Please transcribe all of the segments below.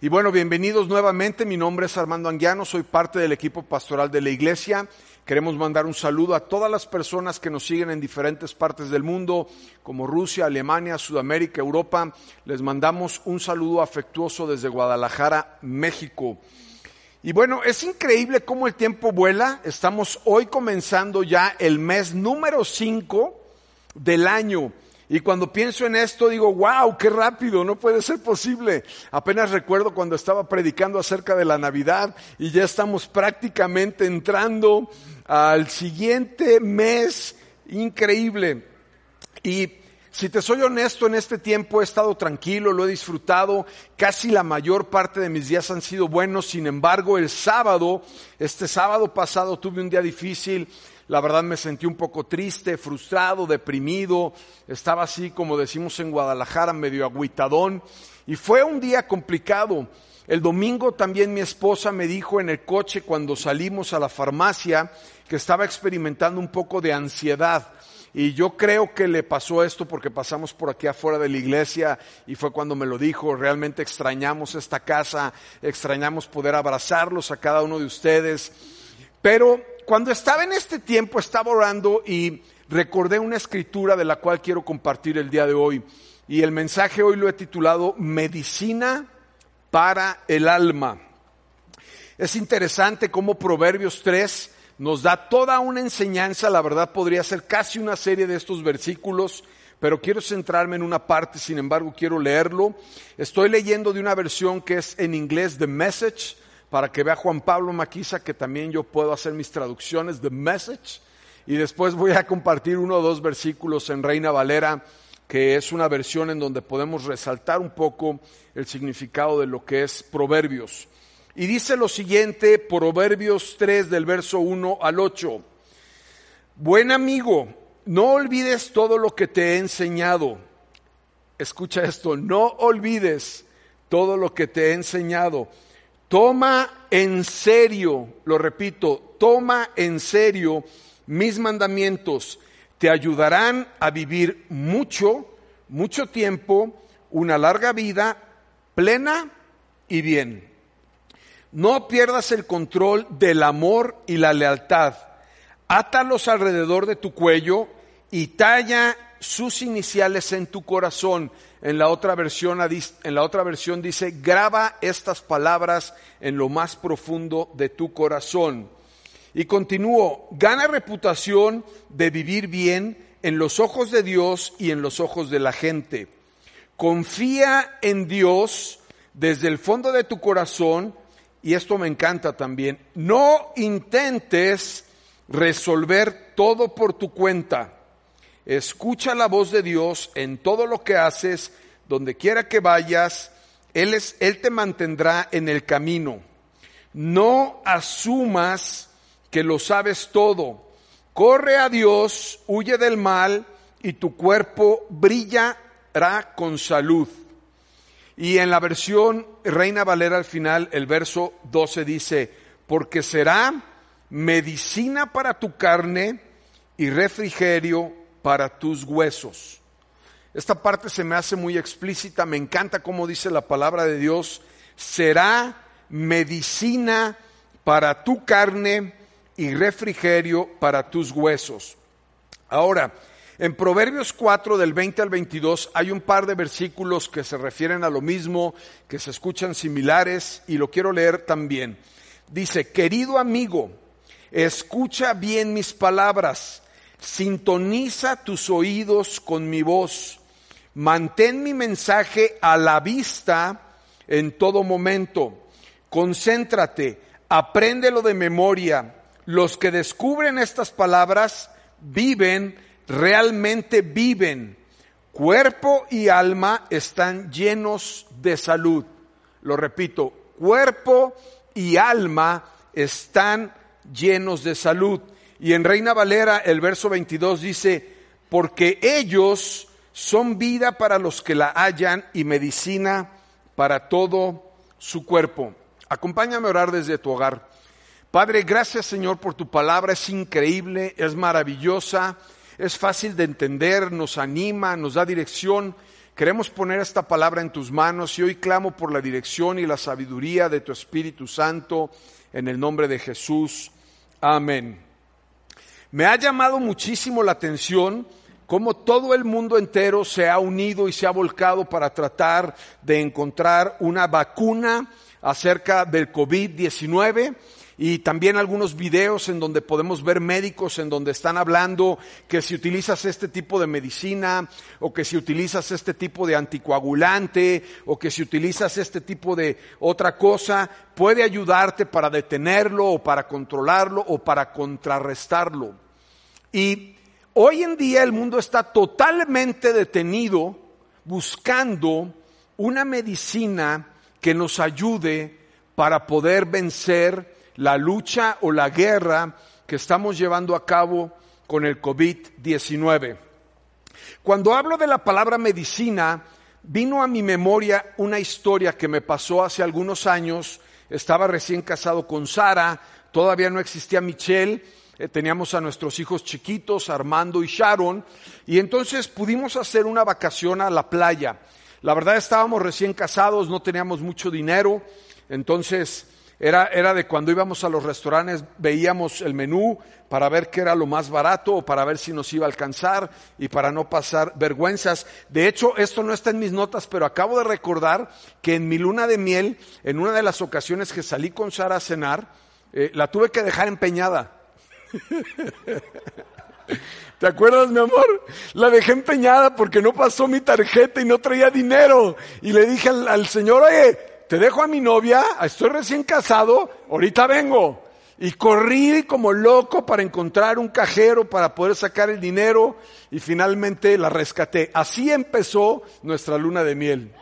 Y bueno, bienvenidos nuevamente. Mi nombre es Armando Anguiano, soy parte del equipo pastoral de la iglesia. Queremos mandar un saludo a todas las personas que nos siguen en diferentes partes del mundo, como Rusia, Alemania, Sudamérica, Europa. Les mandamos un saludo afectuoso desde Guadalajara, México. Y bueno, es increíble cómo el tiempo vuela. Estamos hoy comenzando ya el mes número 5 del año. Y cuando pienso en esto digo, wow, qué rápido, no puede ser posible. Apenas recuerdo cuando estaba predicando acerca de la Navidad y ya estamos prácticamente entrando al siguiente mes increíble. Y si te soy honesto, en este tiempo he estado tranquilo, lo he disfrutado, casi la mayor parte de mis días han sido buenos, sin embargo el sábado, este sábado pasado tuve un día difícil, la verdad me sentí un poco triste, frustrado, deprimido, estaba así como decimos en Guadalajara, medio agüitadón, y fue un día complicado. El domingo también mi esposa me dijo en el coche cuando salimos a la farmacia que estaba experimentando un poco de ansiedad. Y yo creo que le pasó esto porque pasamos por aquí afuera de la iglesia y fue cuando me lo dijo, realmente extrañamos esta casa, extrañamos poder abrazarlos a cada uno de ustedes. Pero cuando estaba en este tiempo, estaba orando y recordé una escritura de la cual quiero compartir el día de hoy. Y el mensaje hoy lo he titulado Medicina para el alma. Es interesante cómo Proverbios 3 nos da toda una enseñanza, la verdad podría ser casi una serie de estos versículos, pero quiero centrarme en una parte, sin embargo quiero leerlo. Estoy leyendo de una versión que es en inglés The Message, para que vea Juan Pablo Maquisa que también yo puedo hacer mis traducciones de message. Y después voy a compartir uno o dos versículos en Reina Valera, que es una versión en donde podemos resaltar un poco el significado de lo que es Proverbios. Y dice lo siguiente, Proverbios 3 del verso 1 al 8. Buen amigo, no olvides todo lo que te he enseñado. Escucha esto, no olvides todo lo que te he enseñado Toma en serio, lo repito, toma en serio mis mandamientos. Te ayudarán a vivir mucho, mucho tiempo, una larga vida plena y bien. No pierdas el control del amor y la lealtad. Átalos alrededor de tu cuello y talla sus iniciales en tu corazón. En la otra versión, en la otra versión dice, graba estas palabras en lo más profundo de tu corazón. Y continúo, gana reputación de vivir bien en los ojos de Dios y en los ojos de la gente. Confía en Dios desde el fondo de tu corazón, y esto me encanta también, no intentes resolver todo por tu cuenta Escucha la voz de Dios en todo lo que haces, donde quiera que vayas, Él, es, Él te mantendrá en el camino. No asumas que lo sabes todo. Corre a Dios, huye del mal y tu cuerpo brillará con salud. Y en la versión Reina Valera al final, el verso 12 dice, porque será medicina para tu carne y refrigerio para tus huesos. Esta parte se me hace muy explícita, me encanta cómo dice la palabra de Dios, será medicina para tu carne y refrigerio para tus huesos. Ahora, en Proverbios 4 del 20 al 22 hay un par de versículos que se refieren a lo mismo, que se escuchan similares y lo quiero leer también. Dice, querido amigo, escucha bien mis palabras Sintoniza tus oídos con mi voz. Mantén mi mensaje a la vista en todo momento. Concéntrate, apréndelo de memoria. Los que descubren estas palabras viven, realmente viven. Cuerpo y alma están llenos de salud. Lo repito, cuerpo y alma están llenos de salud. Y en Reina Valera el verso 22 dice, porque ellos son vida para los que la hallan y medicina para todo su cuerpo. Acompáñame a orar desde tu hogar. Padre, gracias Señor por tu palabra, es increíble, es maravillosa, es fácil de entender, nos anima, nos da dirección. queremos poner esta palabra en tus manos y hoy clamo por la dirección y la sabiduría de tu Espíritu Santo en el nombre de Jesús. Amén. Me ha llamado muchísimo la atención cómo todo el mundo entero se ha unido y se ha volcado para tratar de encontrar una vacuna acerca del COVID-19 y también algunos videos en donde podemos ver médicos en donde están hablando que si utilizas este tipo de medicina o que si utilizas este tipo de anticoagulante o que si utilizas este tipo de otra cosa puede ayudarte para detenerlo o para controlarlo o para contrarrestarlo. Y hoy en día el mundo está totalmente detenido buscando una medicina que nos ayude para poder vencer la lucha o la guerra que estamos llevando a cabo con el COVID-19. Cuando hablo de la palabra medicina, vino a mi memoria una historia que me pasó hace algunos años. Estaba recién casado con Sara, todavía no existía Michelle, eh, teníamos a nuestros hijos chiquitos, Armando y Sharon, y entonces pudimos hacer una vacación a la playa. La verdad estábamos recién casados, no teníamos mucho dinero, entonces era, era de cuando íbamos a los restaurantes, veíamos el menú para ver qué era lo más barato o para ver si nos iba a alcanzar y para no pasar vergüenzas. De hecho, esto no está en mis notas, pero acabo de recordar que en mi luna de miel, en una de las ocasiones que salí con Sara a cenar, eh, la tuve que dejar empeñada. ¿Te acuerdas, mi amor? La dejé empeñada porque no pasó mi tarjeta y no traía dinero. Y le dije al, al señor, oye, te dejo a mi novia, estoy recién casado, ahorita vengo. Y corrí como loco para encontrar un cajero para poder sacar el dinero y finalmente la rescaté. Así empezó nuestra luna de miel.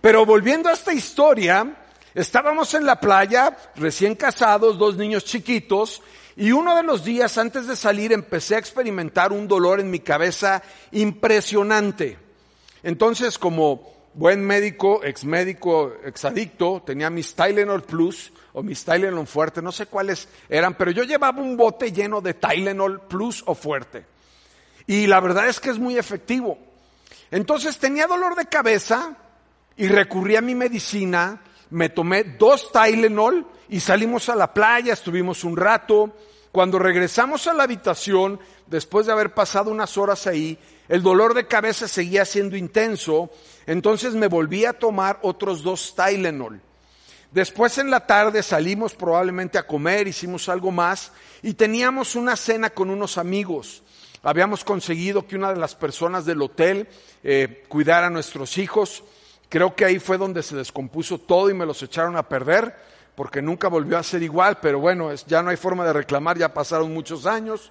Pero volviendo a esta historia, estábamos en la playa, recién casados, dos niños chiquitos, y uno de los días antes de salir empecé a experimentar un dolor en mi cabeza impresionante. Entonces, como buen médico, ex médico, ex adicto, tenía mis Tylenol Plus o mis Tylenol Fuerte, no sé cuáles eran, pero yo llevaba un bote lleno de Tylenol Plus o Fuerte. Y la verdad es que es muy efectivo. Entonces tenía dolor de cabeza y recurrí a mi medicina, me tomé dos Tylenol y salimos a la playa, estuvimos un rato. Cuando regresamos a la habitación, después de haber pasado unas horas ahí, el dolor de cabeza seguía siendo intenso, entonces me volví a tomar otros dos Tylenol. Después en la tarde salimos probablemente a comer, hicimos algo más y teníamos una cena con unos amigos. Habíamos conseguido que una de las personas del hotel eh, cuidara a nuestros hijos. Creo que ahí fue donde se descompuso todo y me los echaron a perder porque nunca volvió a ser igual, pero bueno, ya no hay forma de reclamar, ya pasaron muchos años.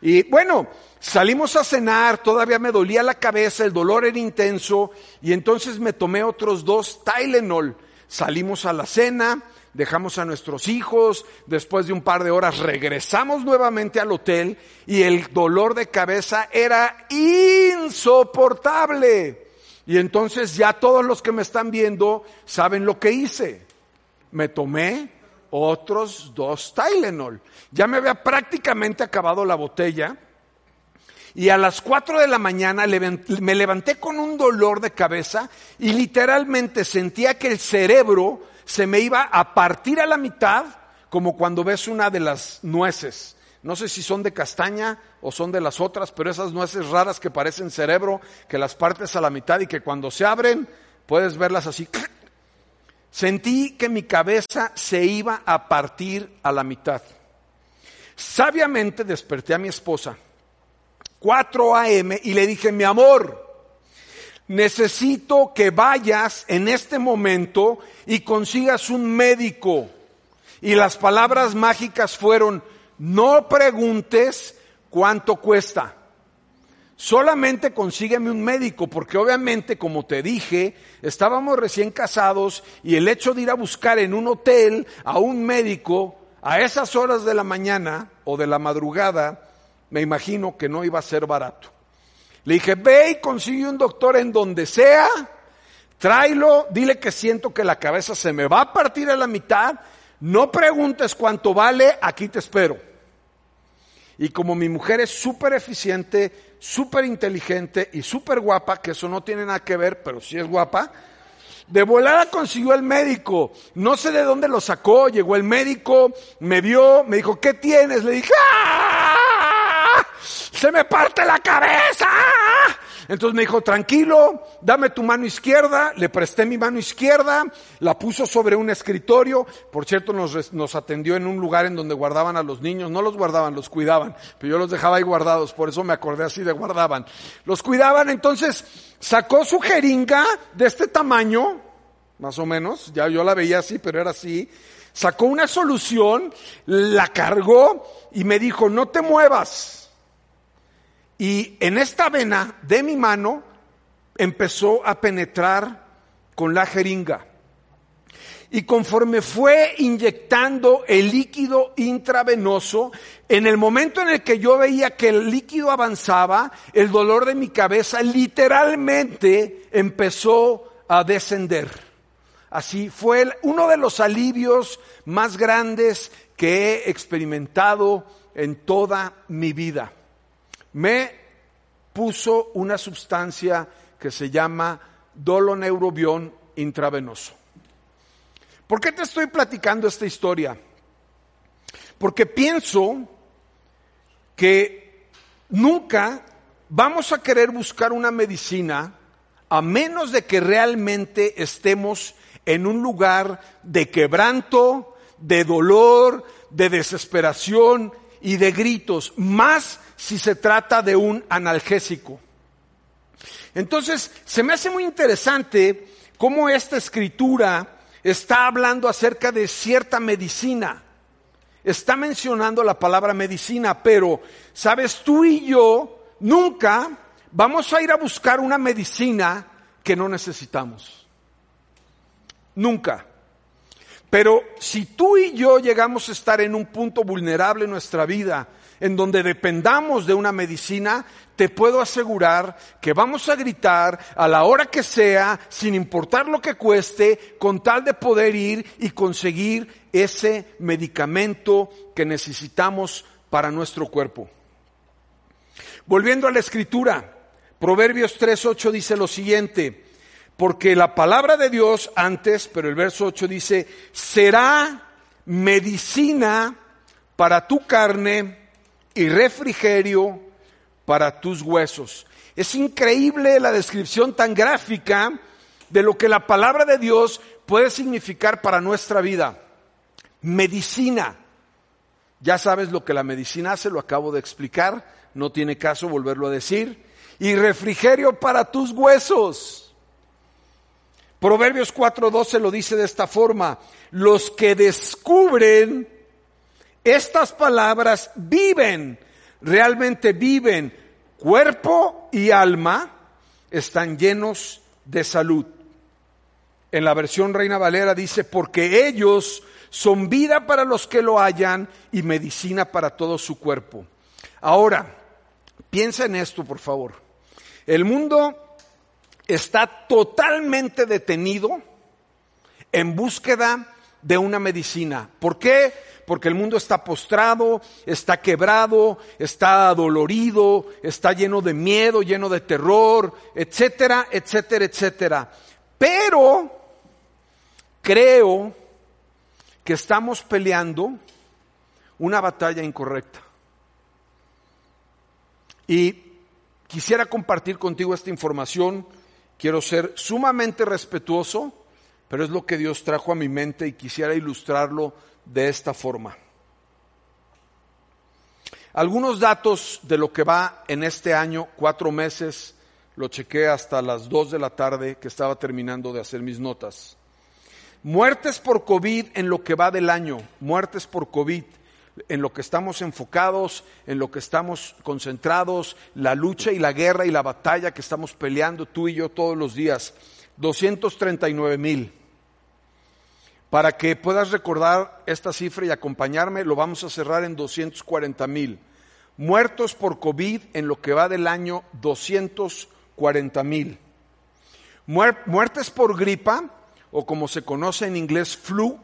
Y bueno, salimos a cenar, todavía me dolía la cabeza, el dolor era intenso y entonces me tomé otros dos Tylenol. Salimos a la cena, dejamos a nuestros hijos, después de un par de horas regresamos nuevamente al hotel y el dolor de cabeza era insoportable. Y entonces ya todos los que me están viendo saben lo que hice. Me tomé otros dos Tylenol. Ya me había prácticamente acabado la botella. Y a las 4 de la mañana me levanté con un dolor de cabeza y literalmente sentía que el cerebro se me iba a partir a la mitad, como cuando ves una de las nueces. No sé si son de castaña o son de las otras, pero esas nueces raras que parecen cerebro, que las partes a la mitad y que cuando se abren puedes verlas así Sentí que mi cabeza se iba a partir a la mitad. Sabiamente desperté a mi esposa, 4 a.m., y le dije, mi amor, necesito que vayas en este momento y consigas un médico. Y las palabras mágicas fueron, no preguntes cuánto cuesta. Solamente consígueme un médico, porque obviamente, como te dije, estábamos recién casados y el hecho de ir a buscar en un hotel a un médico a esas horas de la mañana o de la madrugada, me imagino que no iba a ser barato. Le dije, ve y consigue un doctor en donde sea, tráelo, dile que siento que la cabeza se me va a partir a la mitad, no preguntes cuánto vale, aquí te espero. Y como mi mujer es súper eficiente, súper inteligente y súper guapa, que eso no tiene nada que ver, pero sí es guapa. De volada consiguió el médico, no sé de dónde lo sacó, llegó el médico, me vio, me dijo, ¿qué tienes? Le dije, ¡Ah! se me parte la cabeza. Entonces me dijo, tranquilo, dame tu mano izquierda. Le presté mi mano izquierda, la puso sobre un escritorio. Por cierto, nos, nos, atendió en un lugar en donde guardaban a los niños. No los guardaban, los cuidaban. Pero yo los dejaba ahí guardados, por eso me acordé así de guardaban. Los cuidaban, entonces sacó su jeringa de este tamaño, más o menos. Ya yo la veía así, pero era así. Sacó una solución, la cargó y me dijo, no te muevas y en esta vena de mi mano empezó a penetrar con la jeringa. Y conforme fue inyectando el líquido intravenoso, en el momento en el que yo veía que el líquido avanzaba, el dolor de mi cabeza literalmente empezó a descender. Así fue uno de los alivios más grandes que he experimentado en toda mi vida me puso una sustancia que se llama doloneurobión intravenoso. ¿Por qué te estoy platicando esta historia? Porque pienso que nunca vamos a querer buscar una medicina a menos de que realmente estemos en un lugar de quebranto, de dolor, de desesperación y de gritos, más si se trata de un analgésico. Entonces, se me hace muy interesante cómo esta escritura está hablando acerca de cierta medicina. Está mencionando la palabra medicina, pero, sabes, tú y yo nunca vamos a ir a buscar una medicina que no necesitamos. Nunca. Pero si tú y yo llegamos a estar en un punto vulnerable en nuestra vida, en donde dependamos de una medicina, te puedo asegurar que vamos a gritar a la hora que sea, sin importar lo que cueste, con tal de poder ir y conseguir ese medicamento que necesitamos para nuestro cuerpo. Volviendo a la escritura, Proverbios 3.8 dice lo siguiente, porque la palabra de Dios antes, pero el verso 8 dice, será medicina para tu carne y refrigerio para tus huesos. Es increíble la descripción tan gráfica de lo que la palabra de Dios puede significar para nuestra vida. Medicina. Ya sabes lo que la medicina hace, lo acabo de explicar, no tiene caso volverlo a decir. Y refrigerio para tus huesos. Proverbios 4:12 lo dice de esta forma, los que descubren estas palabras viven, realmente viven, cuerpo y alma están llenos de salud. En la versión Reina Valera dice, porque ellos son vida para los que lo hallan y medicina para todo su cuerpo. Ahora, piensa en esto, por favor. El mundo está totalmente detenido en búsqueda de una medicina. ¿Por qué? porque el mundo está postrado, está quebrado, está dolorido, está lleno de miedo, lleno de terror, etcétera, etcétera, etcétera. Pero creo que estamos peleando una batalla incorrecta. Y quisiera compartir contigo esta información. Quiero ser sumamente respetuoso, pero es lo que Dios trajo a mi mente y quisiera ilustrarlo de esta forma. Algunos datos de lo que va en este año, cuatro meses, lo chequé hasta las dos de la tarde que estaba terminando de hacer mis notas. Muertes por COVID en lo que va del año, muertes por COVID, en lo que estamos enfocados, en lo que estamos concentrados, la lucha y la guerra y la batalla que estamos peleando tú y yo todos los días, 239 mil. Para que puedas recordar esta cifra y acompañarme, lo vamos a cerrar en 240 mil. Muertos por COVID en lo que va del año, 240 mil. Muertes por gripa, o como se conoce en inglés, flu,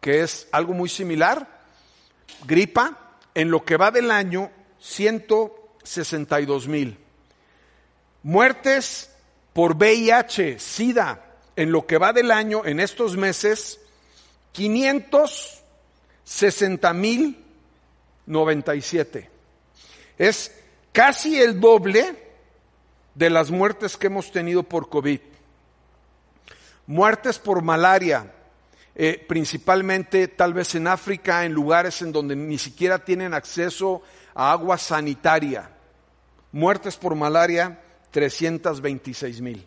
que es algo muy similar. Gripa, en lo que va del año, 162 mil. Muertes por VIH, SIDA, en lo que va del año, en estos meses, 560 mil 97. Es casi el doble de las muertes que hemos tenido por COVID. Muertes por malaria, eh, principalmente tal vez en África, en lugares en donde ni siquiera tienen acceso a agua sanitaria. Muertes por malaria, 326 mil.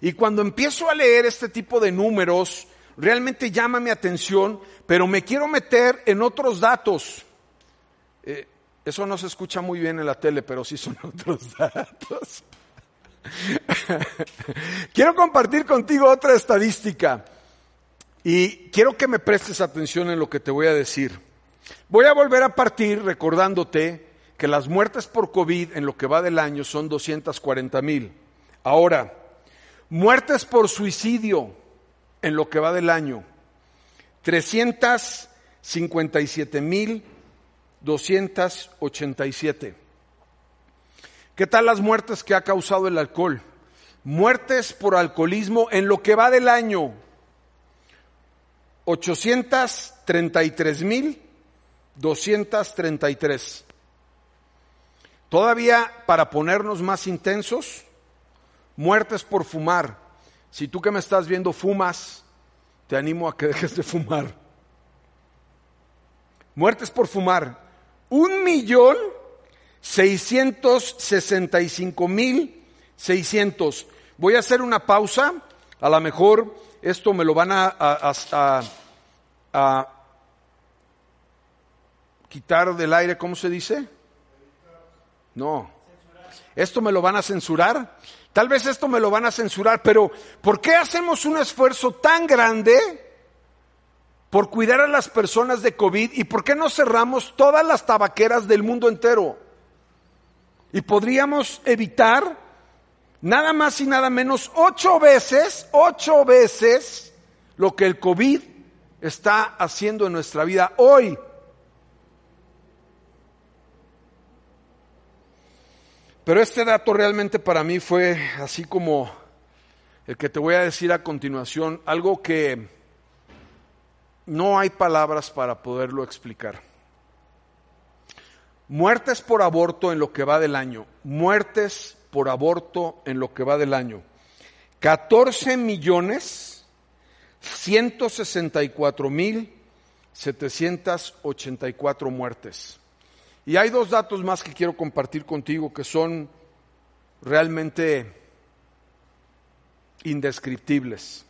Y cuando empiezo a leer este tipo de números, realmente llama mi atención, pero me quiero meter en otros datos. Eh, eso no se escucha muy bien en la tele, pero sí son otros datos. quiero compartir contigo otra estadística y quiero que me prestes atención en lo que te voy a decir. Voy a volver a partir recordándote que las muertes por COVID en lo que va del año son 240 mil. Ahora, muertes por suicidio en lo que va del año, 357 mil 287. ¿Qué tal las muertes que ha causado el alcohol? Muertes por alcoholismo en lo que va del año. 833 mil 233. Todavía para ponernos más intensos, muertes por fumar. Si tú que me estás viendo fumas, te animo a que dejes de fumar. Muertes por fumar, un millón seiscientos sesenta y cinco mil seiscientos. Voy a hacer una pausa, a lo mejor esto me lo van a, a, quitar del aire, ¿cómo se dice? No. Esto me lo van a censurar. Tal vez esto me lo van a censurar, pero ¿por qué hacemos un esfuerzo tan grande por cuidar a las personas de COVID y por qué no cerramos todas las tabaqueras del mundo entero? Y podríamos evitar nada más y nada menos ocho veces, ocho veces lo que el COVID está haciendo en nuestra vida hoy. Pero este dato realmente para mí fue así como el que te voy a decir a continuación, algo que no hay palabras para poderlo explicar. Muertes por aborto en lo que va del año. Muertes por aborto en lo que va del año. 14 millones 164 mil 784 muertes. Y hay dos datos más que quiero compartir contigo que son realmente indescriptibles.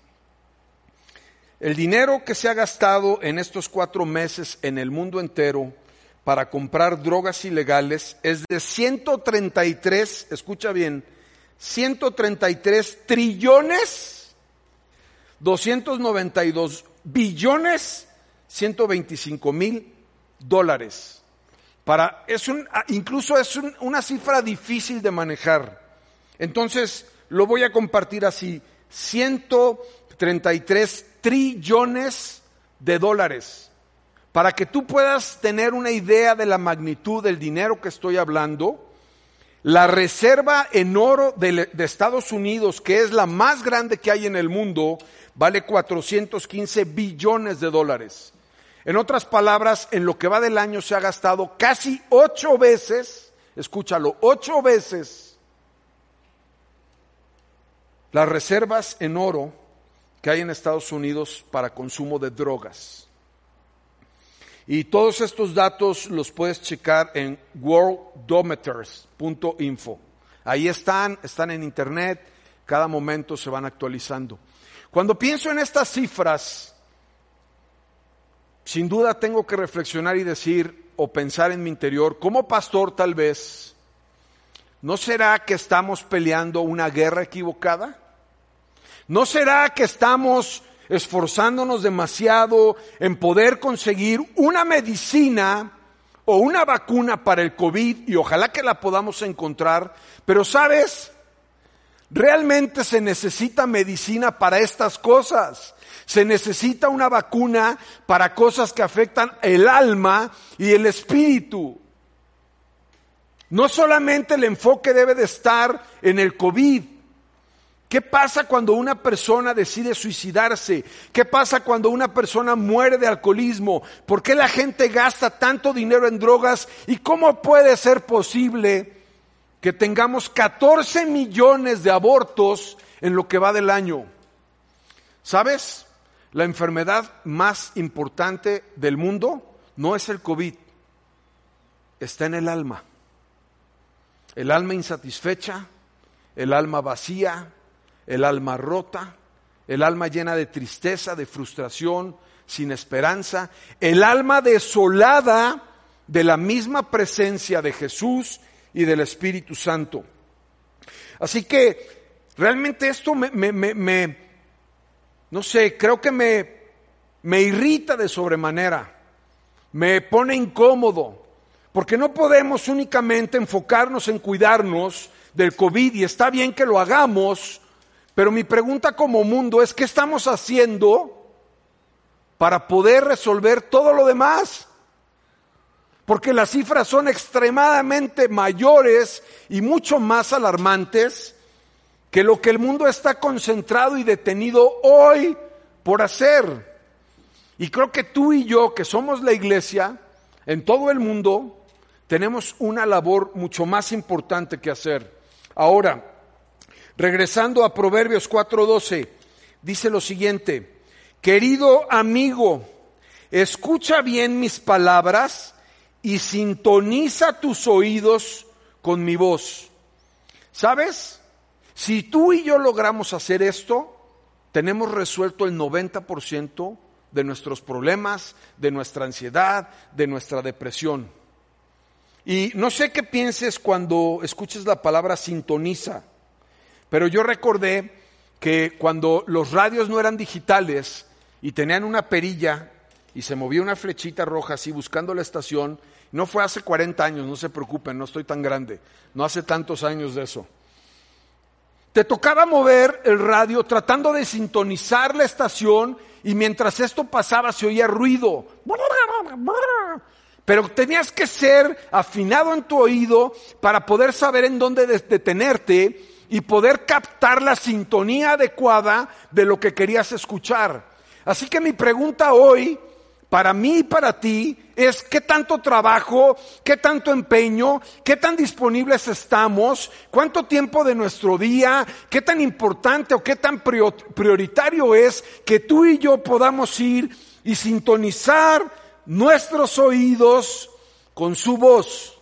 El dinero que se ha gastado en estos cuatro meses en el mundo entero para comprar drogas ilegales es de 133, escucha bien, 133 trillones, 292 billones, 125 mil dólares. Para, es un, ah, incluso es una cifra difícil de manejar. Entonces, lo voy a compartir así. 133 trillones de dólares. Para que tú puedas tener una idea de la magnitud del dinero que estoy hablando, la reserva en oro de, Estados Unidos, que es la más grande que hay en el mundo, vale 415 billones de dólares. En otras palabras, en lo que va del año se ha gastado casi ocho veces, escúchalo, ocho veces las reservas en oro que hay en Estados Unidos para consumo de drogas. Y todos estos datos los puedes checar en worldometers.info. Ahí están, están en internet, cada momento se van actualizando. Cuando pienso en estas cifras, sin duda tengo que reflexionar y decir o pensar en mi interior, como pastor tal vez, ¿no será que estamos peleando una guerra equivocada? ¿No será que estamos esforzándonos demasiado en poder conseguir una medicina o una vacuna para el COVID y ojalá que la podamos encontrar? Pero sabes, realmente se necesita medicina para estas cosas. Se necesita una vacuna para cosas que afectan el alma y el espíritu. No solamente el enfoque debe de estar en el COVID. ¿Qué pasa cuando una persona decide suicidarse? ¿Qué pasa cuando una persona muere de alcoholismo? ¿Por qué la gente gasta tanto dinero en drogas? ¿Y cómo puede ser posible que tengamos 14 millones de abortos en lo que va del año? ¿Sabes? La enfermedad más importante del mundo no es el COVID, está en el alma. El alma insatisfecha, el alma vacía, el alma rota, el alma llena de tristeza, de frustración, sin esperanza, el alma desolada de la misma presencia de Jesús y del Espíritu Santo. Así que realmente esto me, no sé, creo que me irrita de sobremanera, me pone incómodo, porque no podemos únicamente enfocarnos en cuidarnos del COVID y está bien que lo hagamos, pero mi pregunta como mundo es, ¿qué estamos haciendo para poder resolver todo lo demás? Porque las cifras son extremadamente mayores y mucho más alarmantes que lo que el mundo está concentrado y detenido hoy por hacer. Y creo que tú y yo, que somos la iglesia en todo el mundo, tenemos una labor mucho más importante que hacer. Ahora, regresando a Proverbios 4:12, dice lo siguiente, querido amigo, escucha bien mis palabras y sintoniza tus oídos con mi voz. ¿Sabes? Si tú y yo logramos hacer esto, tenemos resuelto el 90% de nuestros problemas, de nuestra ansiedad, de nuestra depresión. Y no sé qué pienses cuando escuches la palabra sintoniza, pero yo recordé que cuando los radios no eran digitales y tenían una perilla y se movía una flechita roja así buscando la estación, no fue hace 40 años, no se preocupen, no estoy tan grande, no hace tantos años de eso. Te tocaba mover el radio tratando de sintonizar la estación y mientras esto pasaba se oía ruido. Pero tenías que ser afinado en tu oído para poder saber en dónde detenerte y poder captar la sintonía adecuada de lo que querías escuchar. Así que mi pregunta hoy, para mí y para ti, es qué tanto trabajo, qué tanto empeño, qué tan disponibles estamos, cuánto tiempo de nuestro día, qué tan importante o qué tan prioritario es que tú y yo podamos ir y sintonizar nuestros oídos con su voz.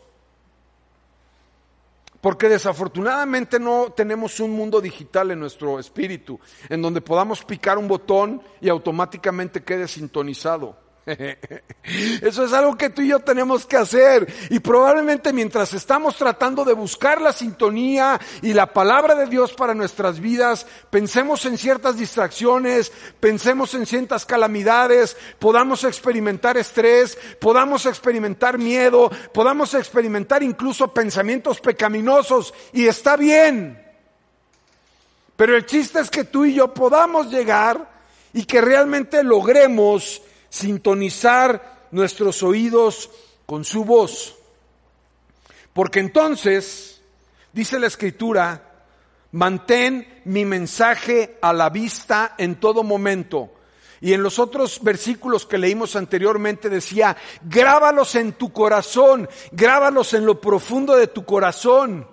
Porque desafortunadamente no tenemos un mundo digital en nuestro espíritu, en donde podamos picar un botón y automáticamente quede sintonizado. Eso es algo que tú y yo tenemos que hacer. Y probablemente mientras estamos tratando de buscar la sintonía y la palabra de Dios para nuestras vidas, pensemos en ciertas distracciones, pensemos en ciertas calamidades, podamos experimentar estrés, podamos experimentar miedo, podamos experimentar incluso pensamientos pecaminosos. Y está bien. Pero el chiste es que tú y yo podamos llegar y que realmente logremos sintonizar nuestros oídos con su voz. Porque entonces, dice la escritura, mantén mi mensaje a la vista en todo momento. Y en los otros versículos que leímos anteriormente decía, grábalos en tu corazón, grábalos en lo profundo de tu corazón.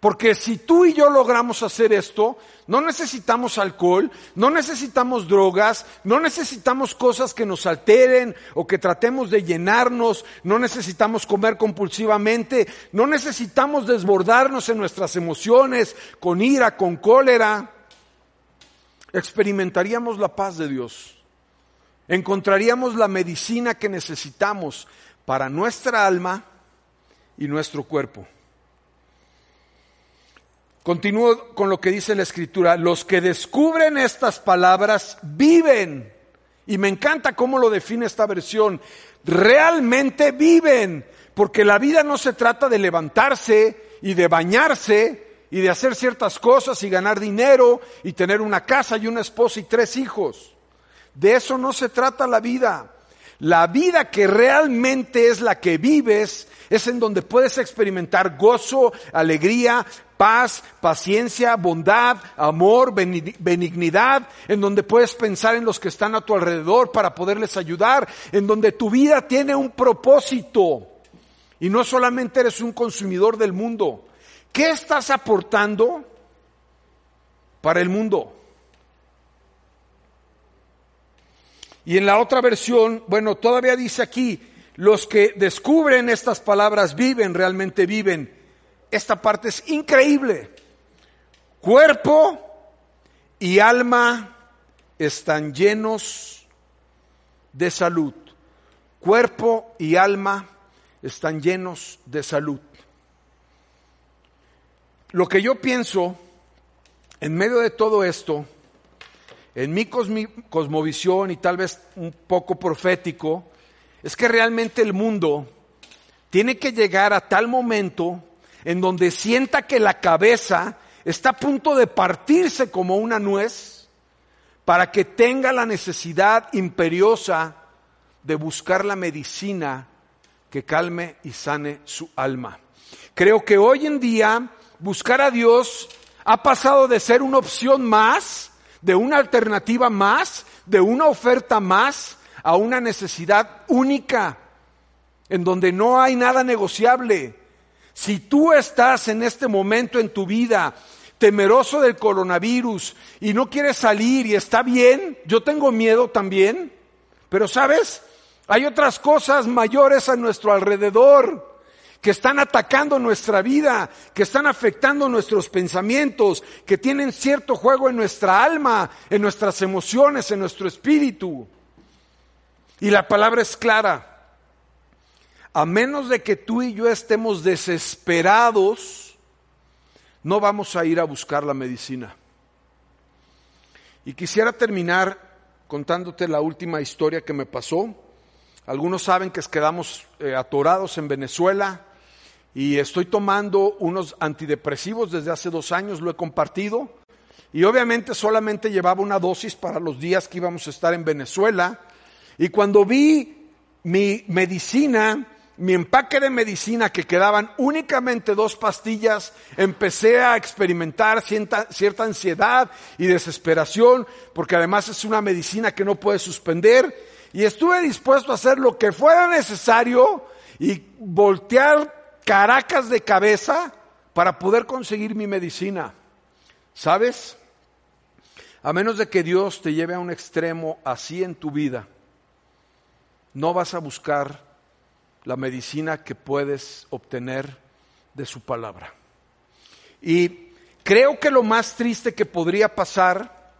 Porque si tú y yo logramos hacer esto, no necesitamos alcohol, no necesitamos drogas, no necesitamos cosas que nos alteren o que tratemos de llenarnos, no necesitamos comer compulsivamente, no necesitamos desbordarnos en nuestras emociones con ira, con cólera. Experimentaríamos la paz de Dios. Encontraríamos la medicina que necesitamos para nuestra alma y nuestro cuerpo. Continúo con lo que dice la escritura. Los que descubren estas palabras viven. Y me encanta cómo lo define esta versión. Realmente viven. Porque la vida no se trata de levantarse y de bañarse y de hacer ciertas cosas y ganar dinero y tener una casa y una esposa y tres hijos. De eso no se trata la vida. La vida que realmente es la que vives es en donde puedes experimentar gozo, alegría, paz, paciencia, bondad, amor, benignidad, en donde puedes pensar en los que están a tu alrededor para poderles ayudar, en donde tu vida tiene un propósito y no solamente eres un consumidor del mundo. ¿Qué estás aportando para el mundo? Y en la otra versión, bueno, todavía dice aquí, los que descubren estas palabras viven, realmente viven. Esta parte es increíble. Cuerpo y alma están llenos de salud. Cuerpo y alma están llenos de salud. Lo que yo pienso en medio de todo esto, en mi cosmovisión y tal vez un poco profético, es que realmente el mundo tiene que llegar a tal momento en donde sienta que la cabeza está a punto de partirse como una nuez para que tenga la necesidad imperiosa de buscar la medicina que calme y sane su alma. Creo que hoy en día buscar a Dios ha pasado de ser una opción más, de una alternativa más, de una oferta más, a una necesidad única, en donde no hay nada negociable. Si tú estás en este momento en tu vida temeroso del coronavirus y no quieres salir y está bien, yo tengo miedo también, pero sabes, hay otras cosas mayores a nuestro alrededor que están atacando nuestra vida, que están afectando nuestros pensamientos, que tienen cierto juego en nuestra alma, en nuestras emociones, en nuestro espíritu. Y la palabra es clara. A menos de que tú y yo estemos desesperados, no vamos a ir a buscar la medicina. Y quisiera terminar contándote la última historia que me pasó. Algunos saben que quedamos eh, atorados en Venezuela y estoy tomando unos antidepresivos desde hace dos años, lo he compartido. Y obviamente solamente llevaba una dosis para los días que íbamos a estar en Venezuela. Y cuando vi mi medicina, mi empaque de medicina, que quedaban únicamente dos pastillas, empecé a experimentar cierta, cierta, ansiedad y desesperación, porque además es una medicina que no puede suspender, y estuve dispuesto a hacer lo que fuera necesario y voltear caracas de cabeza para poder conseguir mi medicina. ¿Sabes? A menos de que Dios te lleve a un extremo así en tu vida, no vas a buscar la medicina que puedes obtener de su palabra. Y creo que lo más triste que podría pasar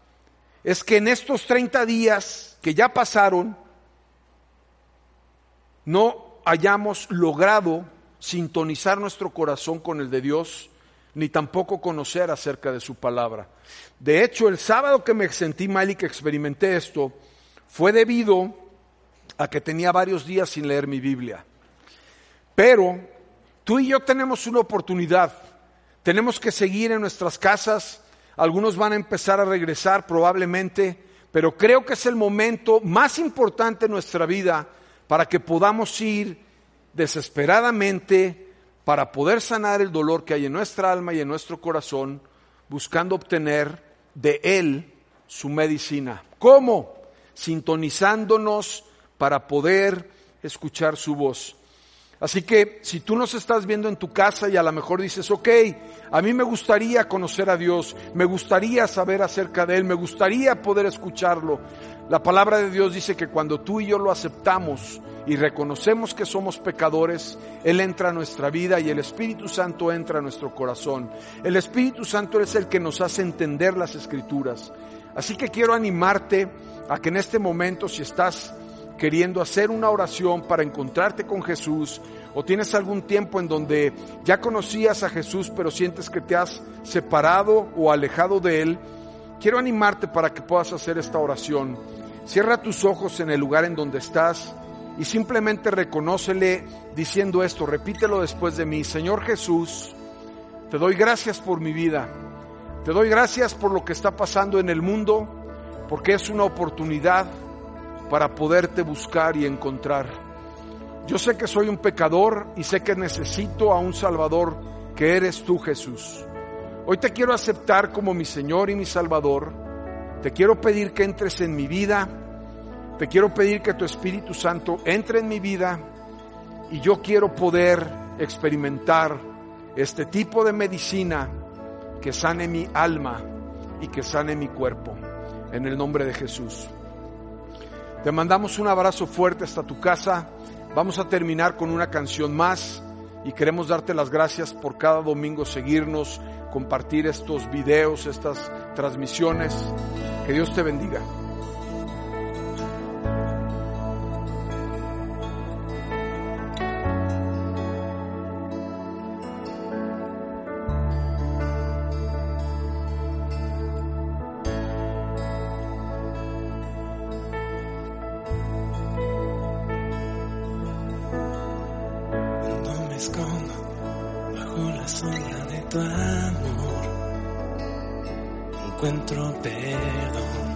es que en estos 30 días que ya pasaron, no hayamos logrado sintonizar nuestro corazón con el de Dios, ni tampoco conocer acerca de su palabra. De hecho, el sábado que me sentí mal y que experimenté esto, fue debido a que tenía varios días sin leer mi Biblia. Pero tú y yo tenemos una oportunidad. Tenemos que seguir en nuestras casas. Algunos van a empezar a regresar probablemente, pero creo que es el momento más importante en nuestra vida para que podamos ir desesperadamente para poder sanar el dolor que hay en nuestra alma y en nuestro corazón, buscando obtener de Él su medicina. ¿Cómo? Sintonizándonos para poder escuchar su voz. Así que si tú nos estás viendo en tu casa y a lo mejor dices, ok, a mí me gustaría conocer a Dios, me gustaría saber acerca de Él, me gustaría poder escucharlo. La palabra de Dios dice que cuando tú y yo lo aceptamos y reconocemos que somos pecadores, Él entra a nuestra vida y el Espíritu Santo entra a nuestro corazón. El Espíritu Santo es el que nos hace entender las escrituras. Así que quiero animarte a que en este momento, si estás queriendo hacer una oración para encontrarte con Jesús o tienes algún tiempo en donde ya conocías a Jesús pero sientes que te has separado o alejado de Él, quiero animarte para que puedas hacer esta oración. Cierra tus ojos en el lugar en donde estás y simplemente reconócele diciendo esto, repítelo después de mí, Señor Jesús, te doy gracias por mi vida, te doy gracias por lo que está pasando en el mundo, porque es una oportunidad para poderte buscar y encontrar. Yo sé que soy un pecador y sé que necesito a un Salvador que eres tú, Jesús. Hoy te quiero aceptar como mi Señor y mi Salvador. Te quiero pedir que entres en mi vida. Te quiero pedir que tu Espíritu Santo entre en mi vida y yo quiero poder experimentar este tipo de medicina que sane mi alma y que sane mi cuerpo. En el nombre de Jesús. Te mandamos un abrazo fuerte hasta tu casa. Vamos a terminar con una canción más y queremos darte las gracias por cada domingo seguirnos, compartir estos videos, estas transmisiones. Que Dios te bendiga encuentro perdón.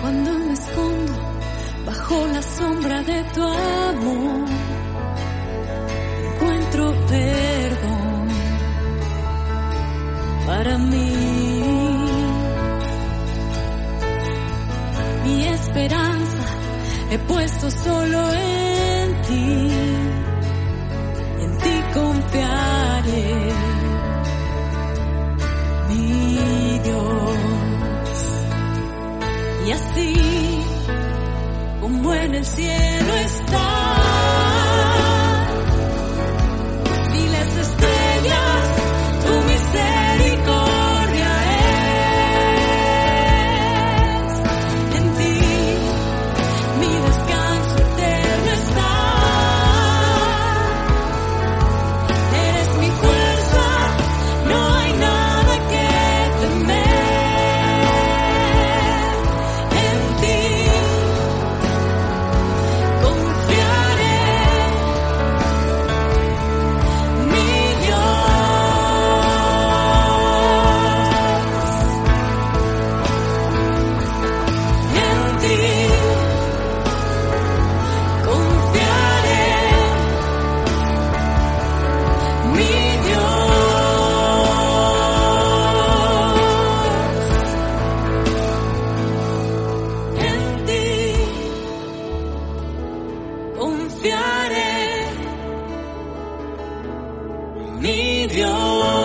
Cuando me escondo bajo la sombra de tu amor, encuentro perdón para mí. Mi esperanza he puesto solo en Y así, como en el cielo. 你丢。